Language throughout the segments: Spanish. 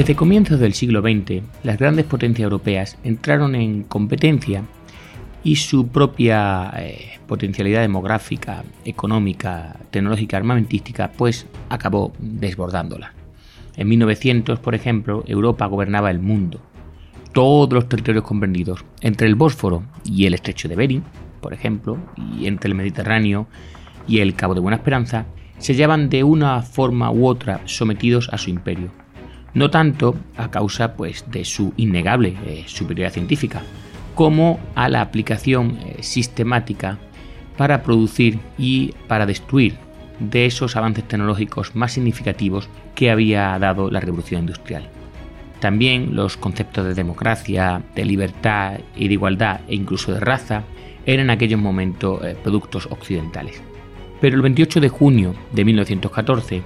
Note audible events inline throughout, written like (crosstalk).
Desde comienzos del siglo XX, las grandes potencias europeas entraron en competencia y su propia eh, potencialidad demográfica, económica, tecnológica, armamentística, pues acabó desbordándola. En 1900, por ejemplo, Europa gobernaba el mundo. Todos los territorios comprendidos entre el Bósforo y el estrecho de Bering, por ejemplo, y entre el Mediterráneo y el Cabo de Buena Esperanza, se hallaban de una forma u otra sometidos a su imperio. No tanto a causa pues, de su innegable eh, superioridad científica, como a la aplicación eh, sistemática para producir y para destruir de esos avances tecnológicos más significativos que había dado la revolución industrial. También los conceptos de democracia, de libertad y de igualdad e incluso de raza eran en aquellos momentos eh, productos occidentales. Pero el 28 de junio de 1914,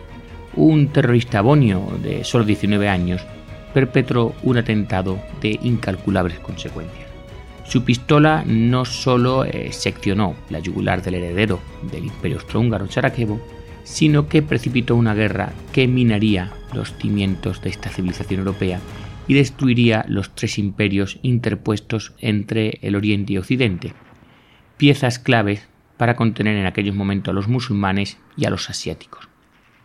un terrorista bonio de solo 19 años perpetró un atentado de incalculables consecuencias. Su pistola no solo eh, seccionó la yugular del heredero del imperio austrohúngaro Sarajevo, sino que precipitó una guerra que minaría los cimientos de esta civilización europea y destruiría los tres imperios interpuestos entre el Oriente y Occidente, piezas claves para contener en aquellos momentos a los musulmanes y a los asiáticos.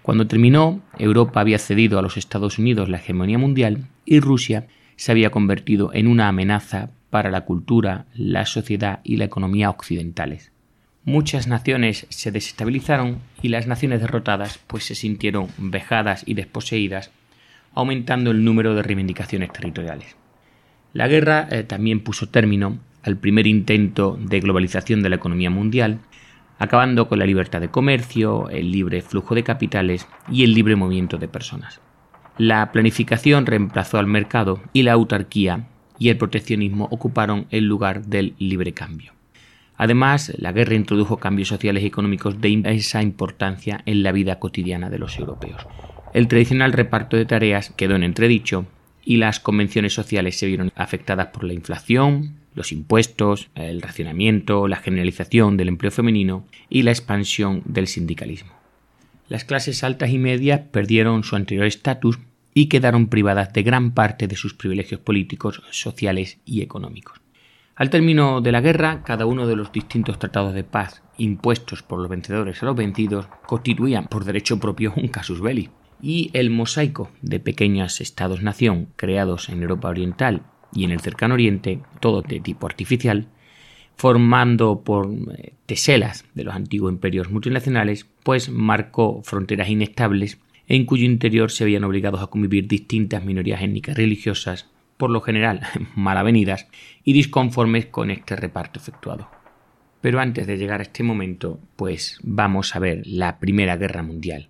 Cuando terminó, Europa había cedido a los Estados Unidos la hegemonía mundial y Rusia se había convertido en una amenaza para la cultura, la sociedad y la economía occidentales. Muchas naciones se desestabilizaron y las naciones derrotadas pues se sintieron vejadas y desposeídas, aumentando el número de reivindicaciones territoriales. La guerra eh, también puso término al primer intento de globalización de la economía mundial, acabando con la libertad de comercio, el libre flujo de capitales y el libre movimiento de personas. La planificación reemplazó al mercado y la autarquía y el proteccionismo ocuparon el lugar del libre cambio. Además, la guerra introdujo cambios sociales y económicos de inmensa importancia en la vida cotidiana de los europeos. El tradicional reparto de tareas quedó en entredicho y las convenciones sociales se vieron afectadas por la inflación, los impuestos, el racionamiento, la generalización del empleo femenino y la expansión del sindicalismo. Las clases altas y medias perdieron su anterior estatus y quedaron privadas de gran parte de sus privilegios políticos, sociales y económicos. Al término de la guerra, cada uno de los distintos tratados de paz impuestos por los vencedores a los vencidos constituían por derecho propio un casus belli, y el mosaico de pequeños estados-nación creados en Europa Oriental y en el cercano Oriente, todo de tipo artificial, formando por eh, teselas de los antiguos imperios multinacionales, pues marcó fronteras inestables en cuyo interior se habían obligados a convivir distintas minorías étnicas religiosas, por lo general (laughs) malavenidas y disconformes con este reparto efectuado. Pero antes de llegar a este momento, pues vamos a ver la Primera Guerra Mundial.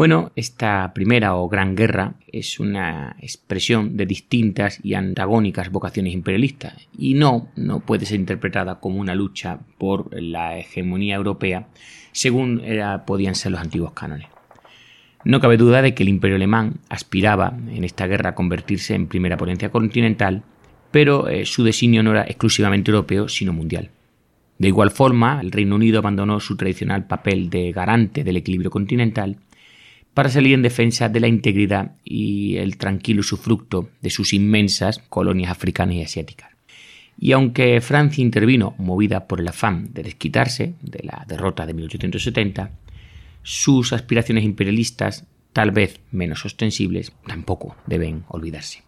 Bueno, esta primera o gran guerra es una expresión de distintas y antagónicas vocaciones imperialistas y no, no puede ser interpretada como una lucha por la hegemonía europea según podían ser los antiguos cánones. No cabe duda de que el imperio alemán aspiraba en esta guerra a convertirse en primera potencia continental, pero eh, su designio no era exclusivamente europeo, sino mundial. De igual forma, el Reino Unido abandonó su tradicional papel de garante del equilibrio continental para salir en defensa de la integridad y el tranquilo usufructo de sus inmensas colonias africanas y asiáticas. Y aunque Francia intervino movida por el afán de desquitarse de la derrota de 1870, sus aspiraciones imperialistas, tal vez menos ostensibles, tampoco deben olvidarse.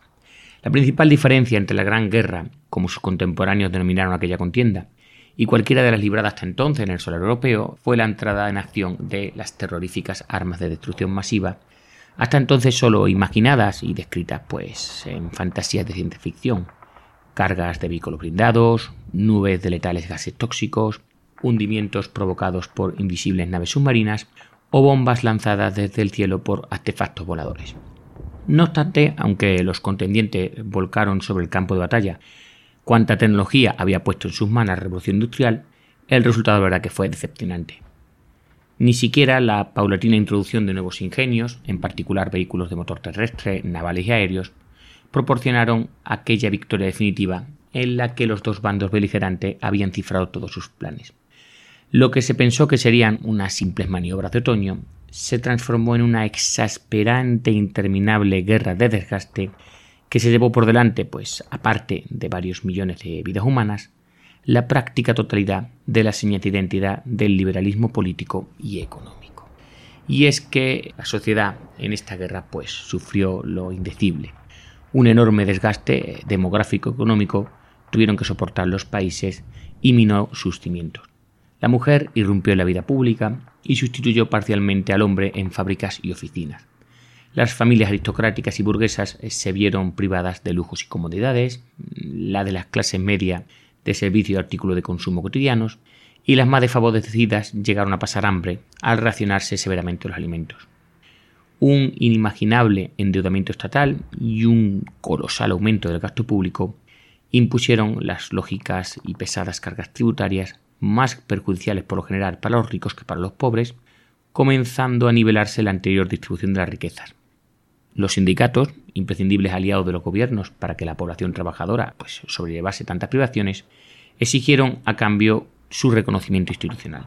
La principal diferencia entre la Gran Guerra, como sus contemporáneos denominaron aquella contienda, y cualquiera de las libradas hasta entonces en el solar europeo fue la entrada en acción de las terroríficas armas de destrucción masiva, hasta entonces solo imaginadas y descritas pues en fantasías de ciencia ficción, cargas de vehículos blindados, nubes de letales gases tóxicos, hundimientos provocados por invisibles naves submarinas o bombas lanzadas desde el cielo por artefactos voladores. No obstante, aunque los contendientes volcaron sobre el campo de batalla cuánta tecnología había puesto en sus manos la revolución industrial, el resultado verdad que fue decepcionante. Ni siquiera la paulatina introducción de nuevos ingenios, en particular vehículos de motor terrestre, navales y aéreos, proporcionaron aquella victoria definitiva en la que los dos bandos beligerantes habían cifrado todos sus planes. Lo que se pensó que serían unas simples maniobras de otoño se transformó en una exasperante e interminable guerra de desgaste que se llevó por delante, pues, aparte de varios millones de vidas humanas, la práctica totalidad de la señal de identidad del liberalismo político y económico. Y es que la sociedad en esta guerra pues sufrió lo indecible. Un enorme desgaste demográfico económico tuvieron que soportar los países y minó sus cimientos. La mujer irrumpió en la vida pública y sustituyó parcialmente al hombre en fábricas y oficinas. Las familias aristocráticas y burguesas eh, se vieron privadas de lujos y comodidades, la de las clases media de servicio y artículos de consumo cotidianos, y las más desfavorecidas llegaron a pasar hambre al racionarse severamente los alimentos. Un inimaginable endeudamiento estatal y un colosal aumento del gasto público impusieron las lógicas y pesadas cargas tributarias más perjudiciales por lo general para los ricos que para los pobres, comenzando a nivelarse la anterior distribución de las riquezas. Los sindicatos, imprescindibles aliados de los gobiernos para que la población trabajadora pues, sobrellevase tantas privaciones, exigieron a cambio su reconocimiento institucional.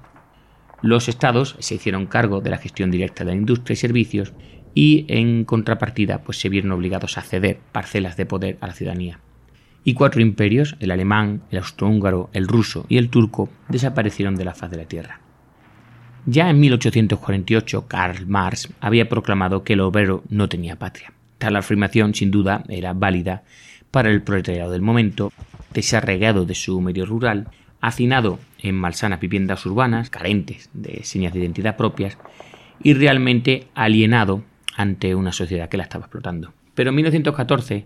Los estados se hicieron cargo de la gestión directa de la industria y servicios y en contrapartida pues, se vieron obligados a ceder parcelas de poder a la ciudadanía. Y cuatro imperios, el alemán, el austrohúngaro, el ruso y el turco, desaparecieron de la faz de la tierra. Ya en 1848 Karl Marx había proclamado que el obrero no tenía patria. Tal afirmación sin duda era válida para el proletariado del momento, desarraigado de su medio rural, hacinado en malsanas viviendas urbanas, carentes de señas de identidad propias, y realmente alienado ante una sociedad que la estaba explotando. Pero en 1914,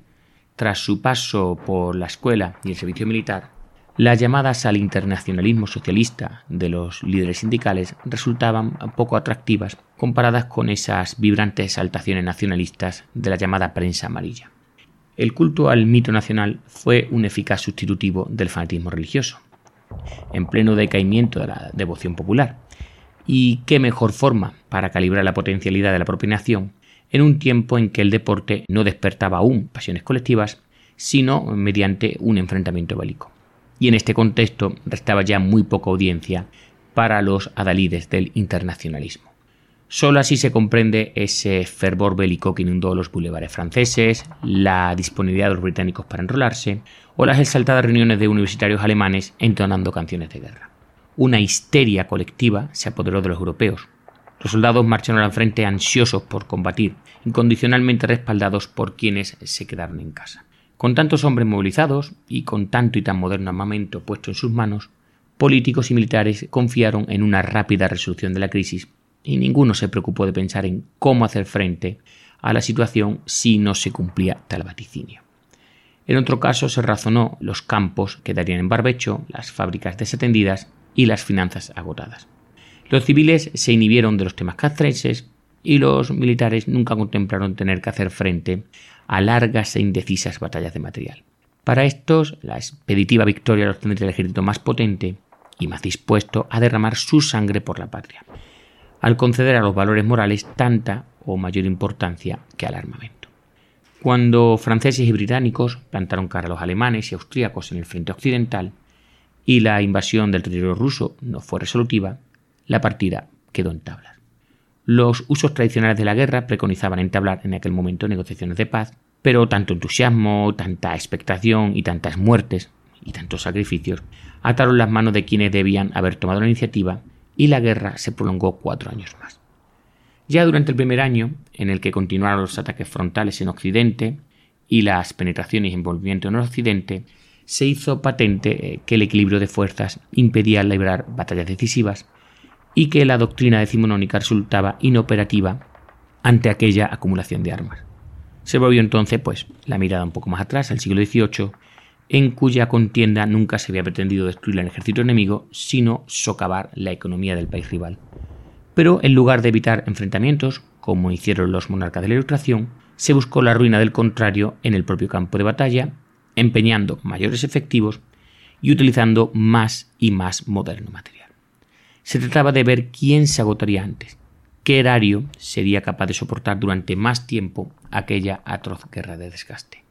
tras su paso por la escuela y el servicio militar, las llamadas al internacionalismo socialista de los líderes sindicales resultaban poco atractivas comparadas con esas vibrantes exaltaciones nacionalistas de la llamada prensa amarilla. El culto al mito nacional fue un eficaz sustitutivo del fanatismo religioso, en pleno decaimiento de la devoción popular. Y qué mejor forma para calibrar la potencialidad de la propia nación en un tiempo en que el deporte no despertaba aún pasiones colectivas, sino mediante un enfrentamiento bélico y en este contexto restaba ya muy poca audiencia para los adalides del internacionalismo. Solo así se comprende ese fervor bélico que inundó los bulevares franceses, la disponibilidad de los británicos para enrolarse o las exaltadas reuniones de universitarios alemanes entonando canciones de guerra. Una histeria colectiva se apoderó de los europeos. Los soldados marcharon al frente ansiosos por combatir, incondicionalmente respaldados por quienes se quedaron en casa. Con tantos hombres movilizados y con tanto y tan moderno armamento puesto en sus manos, políticos y militares confiaron en una rápida resolución de la crisis y ninguno se preocupó de pensar en cómo hacer frente a la situación si no se cumplía tal vaticinio. En otro caso se razonó los campos quedarían en barbecho, las fábricas desatendidas y las finanzas agotadas. Los civiles se inhibieron de los temas castrenses y los militares nunca contemplaron tener que hacer frente a largas e indecisas batallas de material. Para estos, la expeditiva victoria los tendría el ejército más potente y más dispuesto a derramar su sangre por la patria, al conceder a los valores morales tanta o mayor importancia que al armamento. Cuando franceses y británicos plantaron cara a los alemanes y austríacos en el frente occidental y la invasión del territorio ruso no fue resolutiva, la partida quedó en tablas. Los usos tradicionales de la guerra preconizaban entablar en aquel momento negociaciones de paz, pero tanto entusiasmo, tanta expectación y tantas muertes y tantos sacrificios ataron las manos de quienes debían haber tomado la iniciativa y la guerra se prolongó cuatro años más. Ya durante el primer año, en el que continuaron los ataques frontales en Occidente y las penetraciones y envolvimiento en Occidente, se hizo patente eh, que el equilibrio de fuerzas impedía librar batallas decisivas y que la doctrina decimonónica resultaba inoperativa ante aquella acumulación de armas. Se volvió entonces, pues, la mirada un poco más atrás, al siglo XVIII, en cuya contienda nunca se había pretendido destruir el ejército enemigo, sino socavar la economía del país rival. Pero en lugar de evitar enfrentamientos, como hicieron los monarcas de la Ilustración, se buscó la ruina del contrario en el propio campo de batalla, empeñando mayores efectivos y utilizando más y más moderno material. Se trataba de ver quién se agotaría antes, qué erario sería capaz de soportar durante más tiempo aquella atroz guerra de desgaste.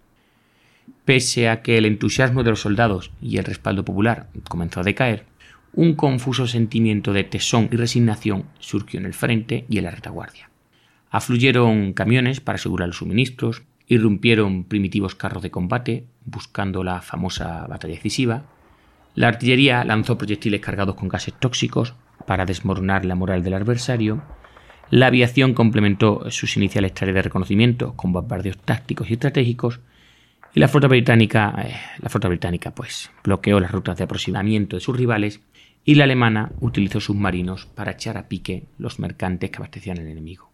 Pese a que el entusiasmo de los soldados y el respaldo popular comenzó a decaer, un confuso sentimiento de tesón y resignación surgió en el frente y en la retaguardia. Afluyeron camiones para asegurar los suministros, irrumpieron primitivos carros de combate buscando la famosa batalla decisiva, la artillería lanzó proyectiles cargados con gases tóxicos para desmoronar la moral del adversario, la aviación complementó sus iniciales tareas de reconocimiento con bombardeos tácticos y estratégicos, y la flota británica, eh, la flota británica pues bloqueó las rutas de aproximamiento de sus rivales y la alemana utilizó submarinos para echar a pique los mercantes que abastecían al enemigo.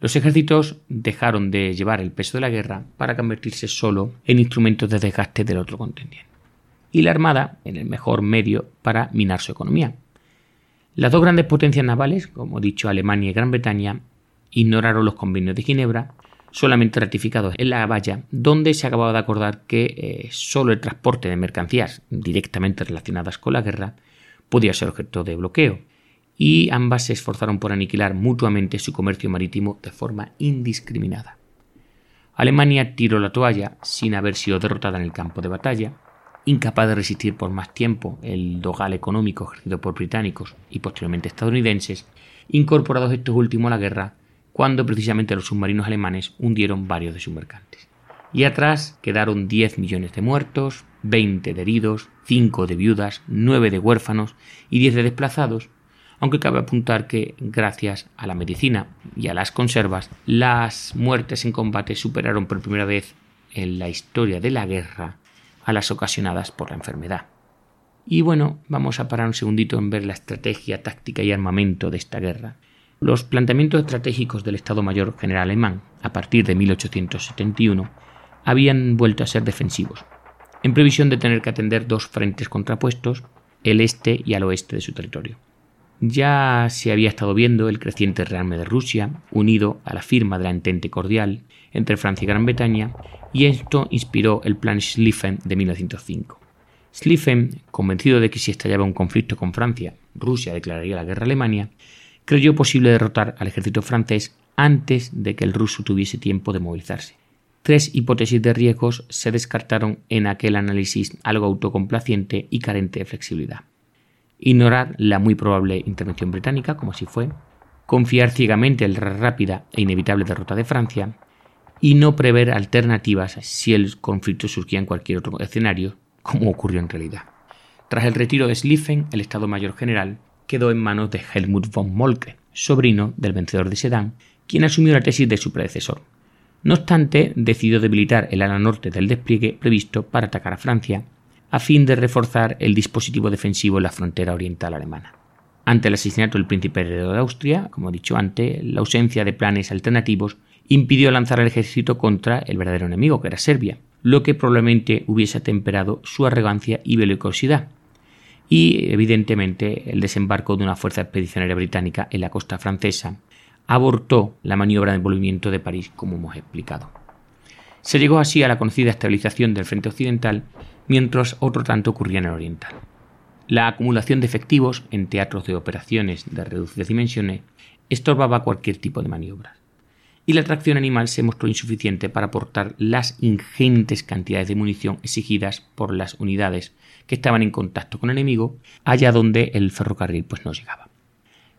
Los ejércitos dejaron de llevar el peso de la guerra para convertirse solo en instrumentos de desgaste del otro contendiente. Y la Armada en el mejor medio para minar su economía. Las dos grandes potencias navales, como dicho Alemania y Gran Bretaña, ignoraron los convenios de Ginebra, solamente ratificados en la valla, donde se acababa de acordar que eh, solo el transporte de mercancías directamente relacionadas con la guerra podía ser objeto de bloqueo y ambas se esforzaron por aniquilar mutuamente su comercio marítimo de forma indiscriminada. Alemania tiró la toalla sin haber sido derrotada en el campo de batalla, incapaz de resistir por más tiempo el dogal económico ejercido por británicos y posteriormente estadounidenses, incorporados estos últimos a la guerra cuando precisamente los submarinos alemanes hundieron varios de sus mercantes. Y atrás quedaron 10 millones de muertos, 20 de heridos, 5 de viudas, 9 de huérfanos y 10 de desplazados, aunque cabe apuntar que, gracias a la medicina y a las conservas, las muertes en combate superaron por primera vez en la historia de la guerra a las ocasionadas por la enfermedad. Y bueno, vamos a parar un segundito en ver la estrategia, táctica y armamento de esta guerra. Los planteamientos estratégicos del Estado Mayor General alemán, a partir de 1871, habían vuelto a ser defensivos, en previsión de tener que atender dos frentes contrapuestos, el este y al oeste de su territorio. Ya se había estado viendo el creciente rearme de Rusia, unido a la firma de la entente cordial entre Francia y Gran Bretaña, y esto inspiró el Plan Schlieffen de 1905. Schlieffen, convencido de que si estallaba un conflicto con Francia, Rusia declararía la guerra a Alemania, creyó posible derrotar al ejército francés antes de que el ruso tuviese tiempo de movilizarse. Tres hipótesis de riesgos se descartaron en aquel análisis algo autocomplaciente y carente de flexibilidad ignorar la muy probable intervención británica, como así fue, confiar ciegamente en la rápida e inevitable derrota de Francia y no prever alternativas si el conflicto surgía en cualquier otro escenario, como ocurrió en realidad. Tras el retiro de Schlieffen, el Estado Mayor General quedó en manos de Helmut von Moltke, sobrino del vencedor de Sedan, quien asumió la tesis de su predecesor. No obstante, decidió debilitar el ala norte del despliegue previsto para atacar a Francia a fin de reforzar el dispositivo defensivo en la frontera oriental alemana. Ante el asesinato del príncipe heredero de Austria, como he dicho antes, la ausencia de planes alternativos impidió lanzar el ejército contra el verdadero enemigo, que era Serbia, lo que probablemente hubiese atemperado su arrogancia y belicosidad. Y, evidentemente, el desembarco de una fuerza expedicionaria británica en la costa francesa abortó la maniobra de envolvimiento de París, como hemos explicado. Se llegó así a la conocida estabilización del frente occidental mientras otro tanto ocurría en el oriental. La acumulación de efectivos en teatros de operaciones de reducidas dimensiones estorbaba cualquier tipo de maniobras, y la tracción animal se mostró insuficiente para aportar las ingentes cantidades de munición exigidas por las unidades que estaban en contacto con el enemigo, allá donde el ferrocarril pues no llegaba.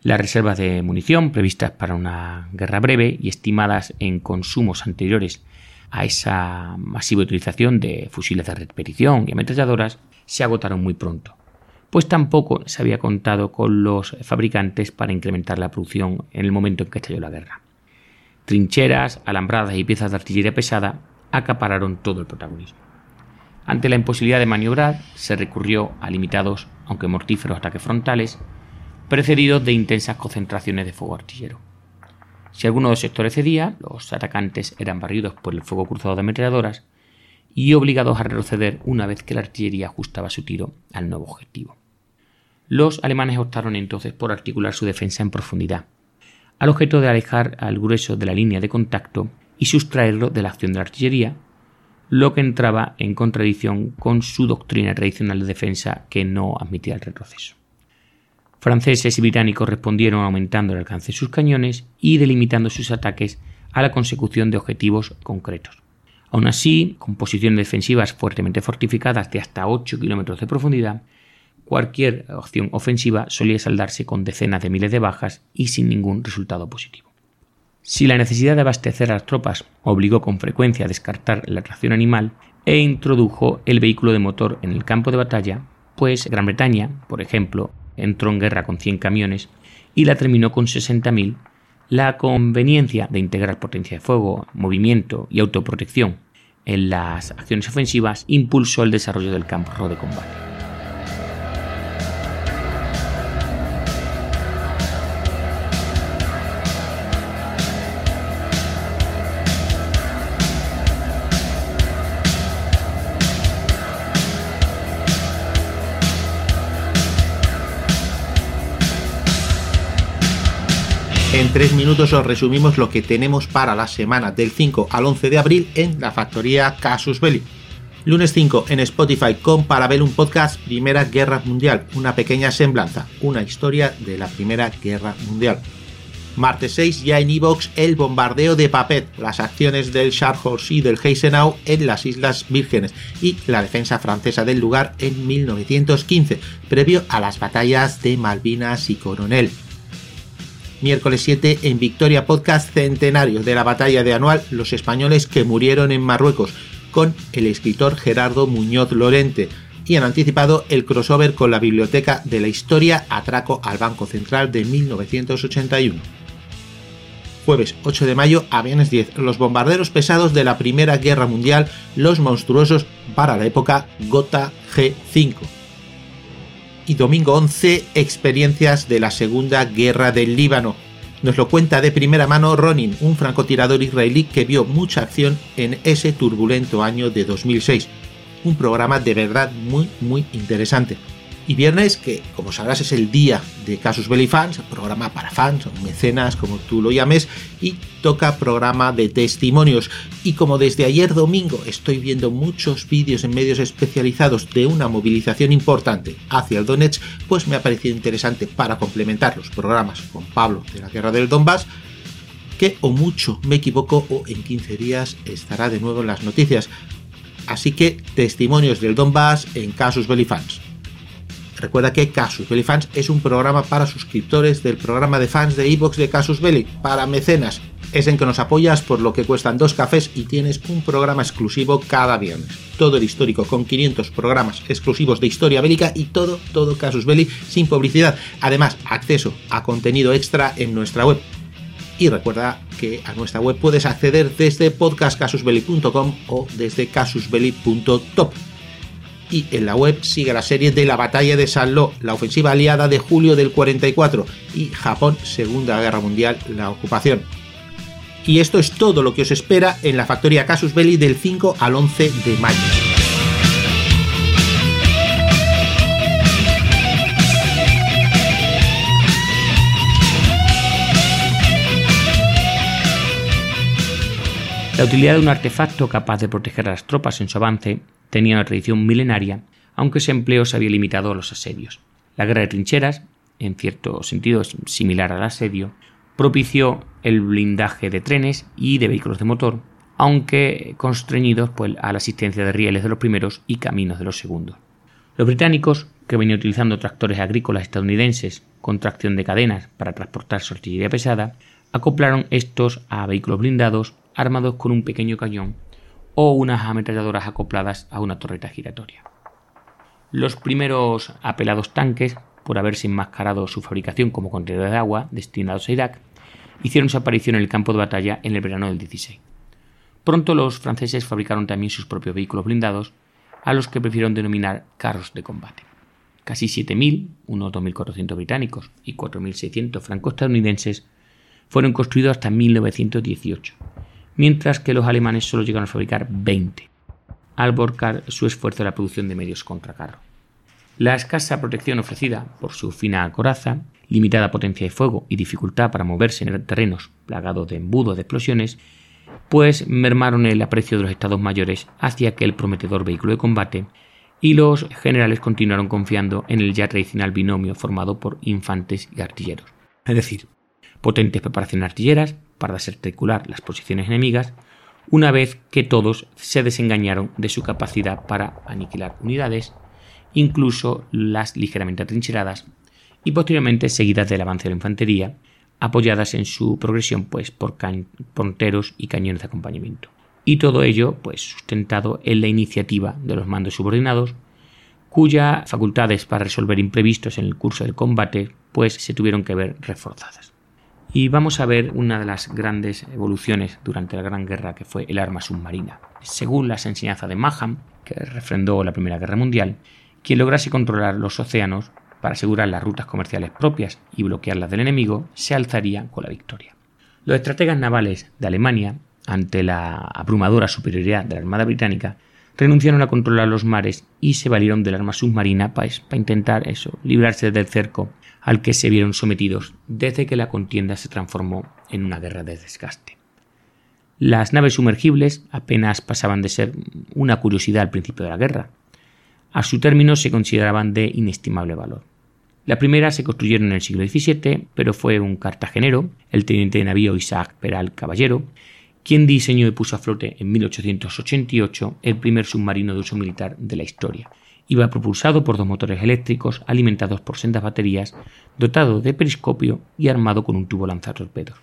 Las reservas de munición previstas para una guerra breve y estimadas en consumos anteriores a esa masiva utilización de fusiles de repetición y ametralladoras se agotaron muy pronto, pues tampoco se había contado con los fabricantes para incrementar la producción en el momento en que estalló la guerra. Trincheras, alambradas y piezas de artillería pesada acapararon todo el protagonismo. Ante la imposibilidad de maniobrar, se recurrió a limitados, aunque mortíferos ataques frontales, precedidos de intensas concentraciones de fuego artillero. Si alguno de los sectores cedía, los atacantes eran barridos por el fuego cruzado de ametralladoras y obligados a retroceder una vez que la artillería ajustaba su tiro al nuevo objetivo. Los alemanes optaron entonces por articular su defensa en profundidad, al objeto de alejar al grueso de la línea de contacto y sustraerlo de la acción de la artillería, lo que entraba en contradicción con su doctrina tradicional de defensa que no admitía el retroceso. Franceses y británicos respondieron aumentando el alcance de sus cañones y delimitando sus ataques a la consecución de objetivos concretos. Aún así, con posiciones defensivas fuertemente fortificadas de hasta 8 kilómetros de profundidad, cualquier acción ofensiva solía saldarse con decenas de miles de bajas y sin ningún resultado positivo. Si la necesidad de abastecer a las tropas obligó con frecuencia a descartar la tracción animal e introdujo el vehículo de motor en el campo de batalla, pues Gran Bretaña, por ejemplo, entró en guerra con 100 camiones y la terminó con 60.000, la conveniencia de integrar potencia de fuego, movimiento y autoprotección en las acciones ofensivas impulsó el desarrollo del campo de combate. Tres minutos os resumimos lo que tenemos para la semana del 5 al 11 de abril en la factoría Casus Belli. Lunes 5 en Spotify con Parabellum Podcast Primera Guerra Mundial, una pequeña semblanza, una historia de la Primera Guerra Mundial. Martes 6 ya en Evox el bombardeo de Papet, las acciones del Scharnhorst y del Heisenau en las Islas Vírgenes y la defensa francesa del lugar en 1915, previo a las batallas de Malvinas y Coronel miércoles 7 en Victoria Podcast Centenario de la batalla de Anual, los españoles que murieron en Marruecos, con el escritor Gerardo Muñoz Lorente. Y han anticipado el crossover con la Biblioteca de la Historia Atraco al Banco Central de 1981. Jueves 8 de mayo, aviones 10, los bombarderos pesados de la Primera Guerra Mundial, los monstruosos para la época Gota G5 y domingo 11 experiencias de la Segunda Guerra del Líbano. Nos lo cuenta de primera mano Ronin, un francotirador israelí que vio mucha acción en ese turbulento año de 2006. Un programa de verdad muy muy interesante. Y viernes, que como sabrás es el día de Casus Belli Fans, programa para fans o mecenas, como tú lo llames, y toca programa de testimonios. Y como desde ayer domingo estoy viendo muchos vídeos en medios especializados de una movilización importante hacia el Donetsk, pues me ha parecido interesante para complementar los programas con Pablo de la Guerra del Donbass, que o mucho me equivoco o en 15 días estará de nuevo en las noticias. Así que testimonios del Donbass en Casus Belli Fans. Recuerda que Casus Belli Fans es un programa para suscriptores del programa de fans de Evox de Casus Belli, para mecenas. Es en que nos apoyas por lo que cuestan dos cafés y tienes un programa exclusivo cada viernes. Todo el histórico con 500 programas exclusivos de historia bélica y todo, todo Casus Belli sin publicidad. Además, acceso a contenido extra en nuestra web. Y recuerda que a nuestra web puedes acceder desde podcastcasusbelli.com o desde casusbelli.top y en la web sigue la serie de la batalla de Sanlo, la ofensiva aliada de julio del 44 y Japón, Segunda Guerra Mundial, la ocupación. Y esto es todo lo que os espera en la factoría Casus Belli del 5 al 11 de mayo. La utilidad de un artefacto capaz de proteger a las tropas en su avance tenía una tradición milenaria, aunque ese empleo se había limitado a los asedios. La guerra de trincheras, en cierto sentido similar al asedio, propició el blindaje de trenes y de vehículos de motor, aunque constreñidos pues, a la asistencia de rieles de los primeros y caminos de los segundos. Los británicos, que venían utilizando tractores agrícolas estadounidenses con tracción de cadenas para transportar su artillería pesada, acoplaron estos a vehículos blindados armados con un pequeño cañón o unas ametralladoras acopladas a una torreta giratoria. Los primeros apelados tanques, por haberse enmascarado su fabricación como contenedores de agua destinados a Irak, hicieron su aparición en el campo de batalla en el verano del 16. Pronto los franceses fabricaron también sus propios vehículos blindados, a los que prefirieron denominar carros de combate. Casi 7.000, unos 2.400 británicos y 4.600 franco-estadounidenses, fueron construidos hasta 1918, mientras que los alemanes solo llegaron a fabricar 20, al su esfuerzo en la producción de medios contra carro. La escasa protección ofrecida por su fina coraza, limitada potencia de fuego y dificultad para moverse en terrenos plagados de embudos de explosiones, pues mermaron el aprecio de los estados mayores hacia aquel prometedor vehículo de combate y los generales continuaron confiando en el ya tradicional binomio formado por infantes y artilleros. Es decir, potentes preparaciones artilleras, para desarticular las posiciones enemigas, una vez que todos se desengañaron de su capacidad para aniquilar unidades incluso las ligeramente atrincheradas, y posteriormente seguidas del avance de la infantería, apoyadas en su progresión pues, por ponteros y cañones de acompañamiento. Y todo ello pues, sustentado en la iniciativa de los mandos subordinados, cuyas facultades para resolver imprevistos en el curso del combate pues, se tuvieron que ver reforzadas. Y vamos a ver una de las grandes evoluciones durante la Gran Guerra que fue el arma submarina. Según las enseñanzas de Maham, que refrendó la Primera Guerra Mundial, quien lograse controlar los océanos para asegurar las rutas comerciales propias y bloquearlas del enemigo, se alzaría con la victoria. Los estrategas navales de Alemania, ante la abrumadora superioridad de la Armada Británica, renunciaron a controlar los mares y se valieron del arma submarina para, para intentar eso, librarse del cerco al que se vieron sometidos desde que la contienda se transformó en una guerra de desgaste. Las naves sumergibles apenas pasaban de ser una curiosidad al principio de la guerra. A su término se consideraban de inestimable valor. La primera se construyeron en el siglo XVII, pero fue un cartagenero, el teniente de navío Isaac Peral Caballero, quien diseñó y puso a flote en 1888 el primer submarino de uso militar de la historia. Iba propulsado por dos motores eléctricos alimentados por sendas baterías, dotado de periscopio y armado con un tubo lanzatorpedos.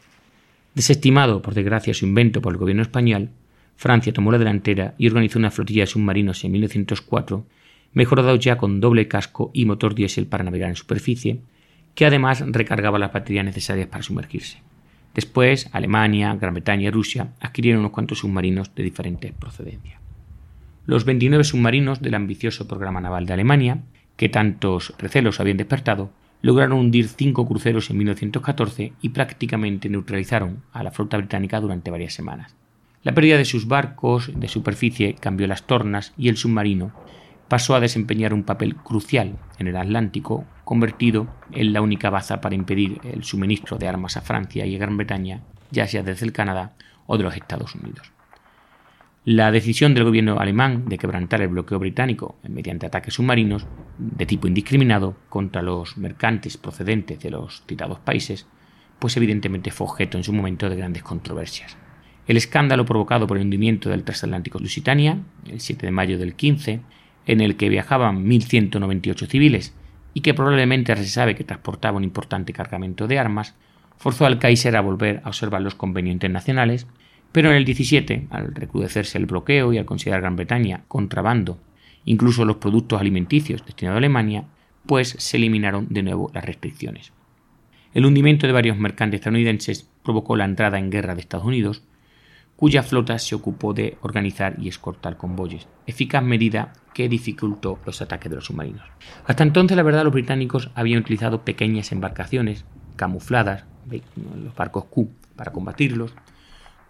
Desestimado, por desgracia, su invento por el gobierno español, Francia tomó la delantera y organizó una flotilla de submarinos en 1904, mejorados ya con doble casco y motor diésel para navegar en superficie, que además recargaba las baterías necesarias para sumergirse. Después, Alemania, Gran Bretaña y Rusia adquirieron unos cuantos submarinos de diferentes procedencias. Los 29 submarinos del ambicioso programa naval de Alemania, que tantos recelos habían despertado, lograron hundir cinco cruceros en 1914 y prácticamente neutralizaron a la flota británica durante varias semanas. La pérdida de sus barcos de superficie cambió las tornas y el submarino pasó a desempeñar un papel crucial en el Atlántico, convertido en la única baza para impedir el suministro de armas a Francia y a Gran Bretaña, ya sea desde el Canadá o de los Estados Unidos. La decisión del gobierno alemán de quebrantar el bloqueo británico mediante ataques submarinos de tipo indiscriminado contra los mercantes procedentes de los citados países, pues evidentemente fue objeto en su momento de grandes controversias. El escándalo provocado por el hundimiento del transatlántico Lusitania, el 7 de mayo del 15, en el que viajaban 1.198 civiles y que probablemente se sabe que transportaba un importante cargamento de armas, forzó al Kaiser a volver a observar los convenios internacionales, pero en el 17, al recrudecerse el bloqueo y al considerar Gran Bretaña contrabando, incluso los productos alimenticios destinados a Alemania, pues se eliminaron de nuevo las restricciones. El hundimiento de varios mercantes estadounidenses provocó la entrada en guerra de Estados Unidos, cuya flota se ocupó de organizar y escortar convoyes, eficaz medida que dificultó los ataques de los submarinos. Hasta entonces, la verdad, los británicos habían utilizado pequeñas embarcaciones camufladas, los barcos Q, para combatirlos,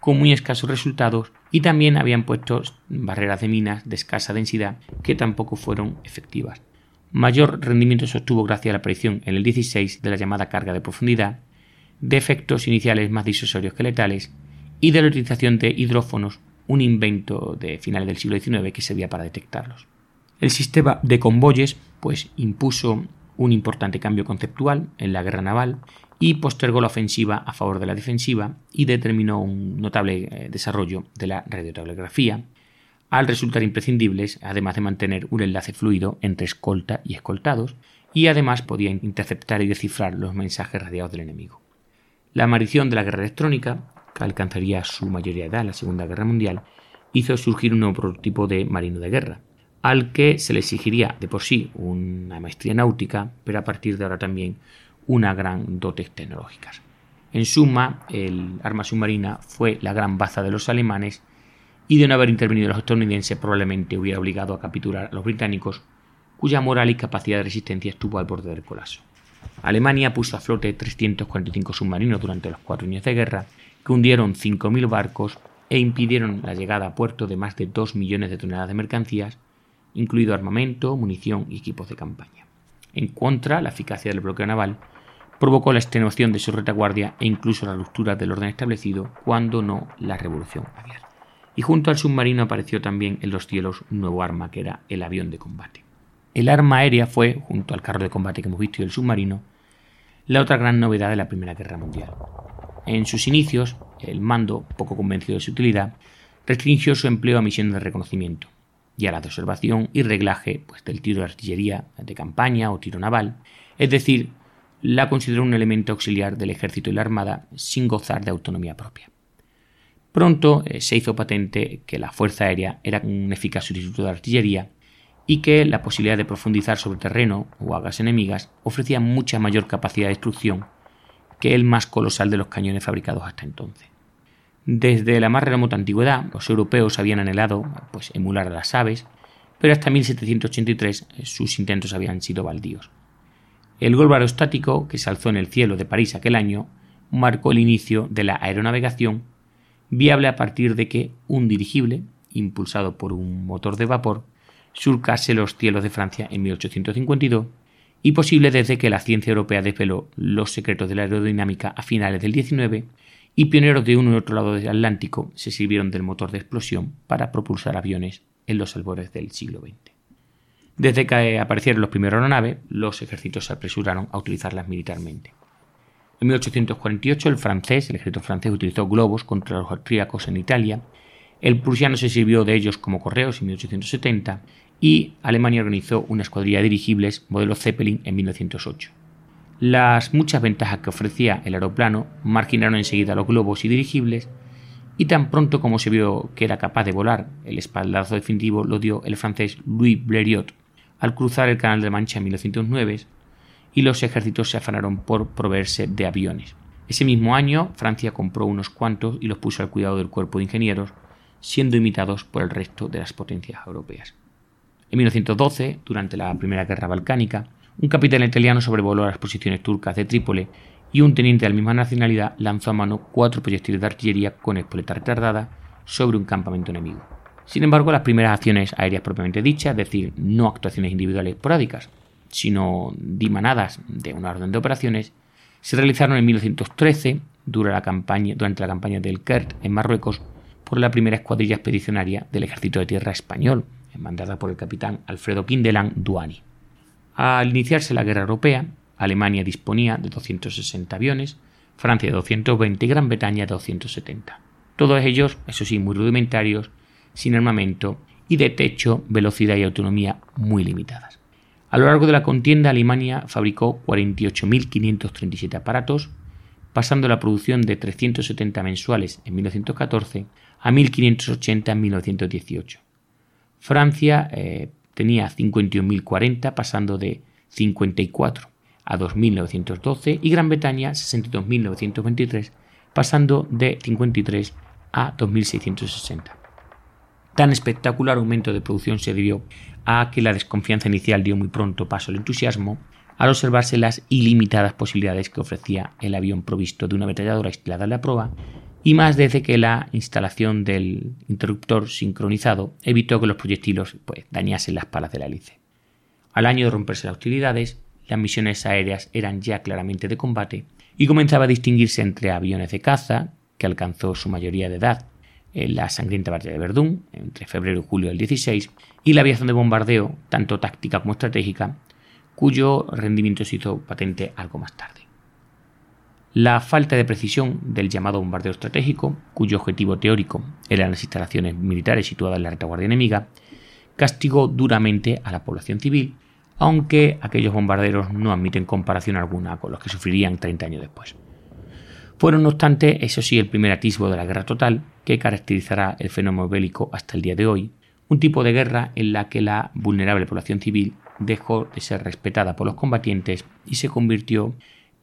con muy escasos resultados, y también habían puesto barreras de minas de escasa densidad que tampoco fueron efectivas. Mayor rendimiento se obtuvo gracias a la aparición en el 16 de la llamada carga de profundidad, de efectos iniciales más disuasorios que letales y de la utilización de hidrófonos, un invento de finales del siglo XIX que servía para detectarlos. El sistema de convoyes pues, impuso un importante cambio conceptual en la guerra naval y postergó la ofensiva a favor de la defensiva y determinó un notable eh, desarrollo de la radiotelegrafía, al resultar imprescindibles, además de mantener un enlace fluido entre escolta y escoltados, y además podía interceptar y descifrar los mensajes radiados del enemigo. La aparición de la guerra electrónica, que alcanzaría su mayoría de edad en la Segunda Guerra Mundial, hizo surgir un nuevo prototipo de marino de guerra, al que se le exigiría de por sí una maestría náutica, pero a partir de ahora también una gran dotes tecnológicas. En suma, el arma submarina fue la gran baza de los alemanes y de no haber intervenido los estadounidenses probablemente hubiera obligado a capitular a los británicos, cuya moral y capacidad de resistencia estuvo al borde del colapso. Alemania puso a flote 345 submarinos durante los cuatro años de guerra, que hundieron 5.000 barcos e impidieron la llegada a puerto de más de 2 millones de toneladas de mercancías, incluido armamento, munición y equipos de campaña. En contra, la eficacia del bloqueo naval provocó la extenuación de su retaguardia e incluso la ruptura del orden establecido, cuando no la revolución aviar. Y junto al submarino apareció también en los cielos un nuevo arma que era el avión de combate. El arma aérea fue, junto al carro de combate que hemos visto y el submarino, la otra gran novedad de la Primera Guerra Mundial. En sus inicios, el mando, poco convencido de su utilidad, restringió su empleo a misiones de reconocimiento, y a la de observación y reglaje pues, del tiro de artillería de campaña o tiro naval, es decir, la consideró un elemento auxiliar del ejército y la armada sin gozar de autonomía propia. Pronto eh, se hizo patente que la Fuerza Aérea era un eficaz sustituto de artillería y que la posibilidad de profundizar sobre terreno o agas enemigas ofrecía mucha mayor capacidad de destrucción que el más colosal de los cañones fabricados hasta entonces. Desde la más remota antigüedad, los europeos habían anhelado pues, emular a las aves, pero hasta 1783 eh, sus intentos habían sido baldíos. El globo aerostático que se alzó en el cielo de París aquel año marcó el inicio de la aeronavegación, viable a partir de que un dirigible, impulsado por un motor de vapor, surcase los cielos de Francia en 1852 y posible desde que la ciencia europea desveló los secretos de la aerodinámica a finales del XIX y pioneros de uno y otro lado del Atlántico se sirvieron del motor de explosión para propulsar aviones en los albores del siglo XX. Desde que aparecieron los primeros aeronaves, los ejércitos se apresuraron a utilizarlas militarmente. En 1848 el francés, el ejército francés utilizó globos contra los austríacos en Italia, el prusiano se sirvió de ellos como correos en 1870 y Alemania organizó una escuadrilla de dirigibles modelo Zeppelin en 1908. Las muchas ventajas que ofrecía el aeroplano marginaron enseguida los globos y dirigibles y tan pronto como se vio que era capaz de volar, el espaldazo definitivo lo dio el francés Louis Blériot al cruzar el Canal de Mancha en 1909 y los ejércitos se afanaron por proveerse de aviones. Ese mismo año Francia compró unos cuantos y los puso al cuidado del cuerpo de ingenieros, siendo imitados por el resto de las potencias europeas. En 1912, durante la Primera Guerra Balcánica, un capitán italiano sobrevoló las posiciones turcas de Trípoli y un teniente de la misma nacionalidad lanzó a mano cuatro proyectiles de artillería con espoleta retardada sobre un campamento enemigo. Sin embargo, las primeras acciones aéreas propiamente dichas, es decir, no actuaciones individuales esporádicas, sino dimanadas de una orden de operaciones, se realizaron en 1913 durante la campaña, del Kert en Marruecos por la primera escuadrilla expedicionaria del Ejército de Tierra español, mandada por el capitán Alfredo Quindelan Duani. Al iniciarse la guerra europea, Alemania disponía de 260 aviones, Francia de 220 y Gran Bretaña de 270. Todos ellos, eso sí, muy rudimentarios, sin armamento y de techo, velocidad y autonomía muy limitadas. A lo largo de la contienda, Alemania fabricó 48.537 aparatos, pasando la producción de 370 mensuales en 1914 a 1.580 en 1918. Francia eh, tenía 51.040, pasando de 54 a 2.912, y Gran Bretaña 62.923, pasando de 53 a 2.660. Tan espectacular aumento de producción se debió a que la desconfianza inicial dio muy pronto paso al entusiasmo al observarse las ilimitadas posibilidades que ofrecía el avión provisto de una ametralladora instalada en la proa y más desde que la instalación del interruptor sincronizado evitó que los proyectiles pues, dañasen las palas de la hélice. Al año de romperse las hostilidades, las misiones aéreas eran ya claramente de combate y comenzaba a distinguirse entre aviones de caza, que alcanzó su mayoría de edad la sangrienta batalla de Verdún, entre febrero y julio del 16, y la aviación de bombardeo, tanto táctica como estratégica, cuyo rendimiento se hizo patente algo más tarde. La falta de precisión del llamado bombardeo estratégico, cuyo objetivo teórico eran las instalaciones militares situadas en la retaguardia enemiga, castigó duramente a la población civil, aunque aquellos bombarderos no admiten comparación alguna con los que sufrirían 30 años después. Fueron, no obstante, eso sí, el primer atisbo de la guerra total que caracterizará el fenómeno bélico hasta el día de hoy, un tipo de guerra en la que la vulnerable población civil dejó de ser respetada por los combatientes y se convirtió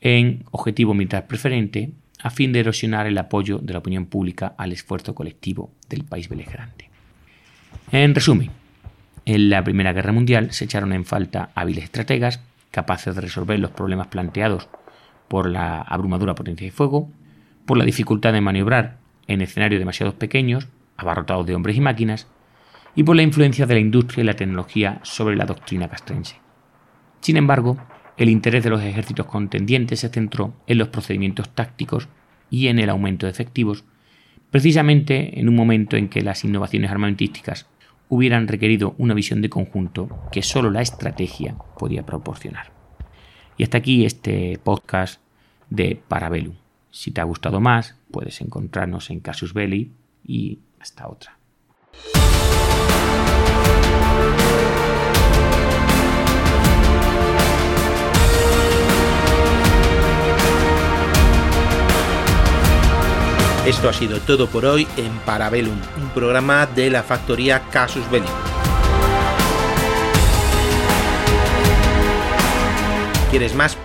en objetivo militar preferente a fin de erosionar el apoyo de la opinión pública al esfuerzo colectivo del país beligerante. En resumen, en la Primera Guerra Mundial se echaron en falta hábiles estrategas capaces de resolver los problemas planteados por la abrumadora potencia de fuego, por la dificultad de maniobrar en escenarios demasiado pequeños, abarrotados de hombres y máquinas, y por la influencia de la industria y la tecnología sobre la doctrina castrense. Sin embargo, el interés de los ejércitos contendientes se centró en los procedimientos tácticos y en el aumento de efectivos, precisamente en un momento en que las innovaciones armamentísticas hubieran requerido una visión de conjunto que solo la estrategia podía proporcionar. Y hasta aquí este podcast de Parabellum. Si te ha gustado más, puedes encontrarnos en Casus Belli y hasta otra. Esto ha sido todo por hoy en Parabellum, un programa de la factoría Casus Belli. ¿Quieres más?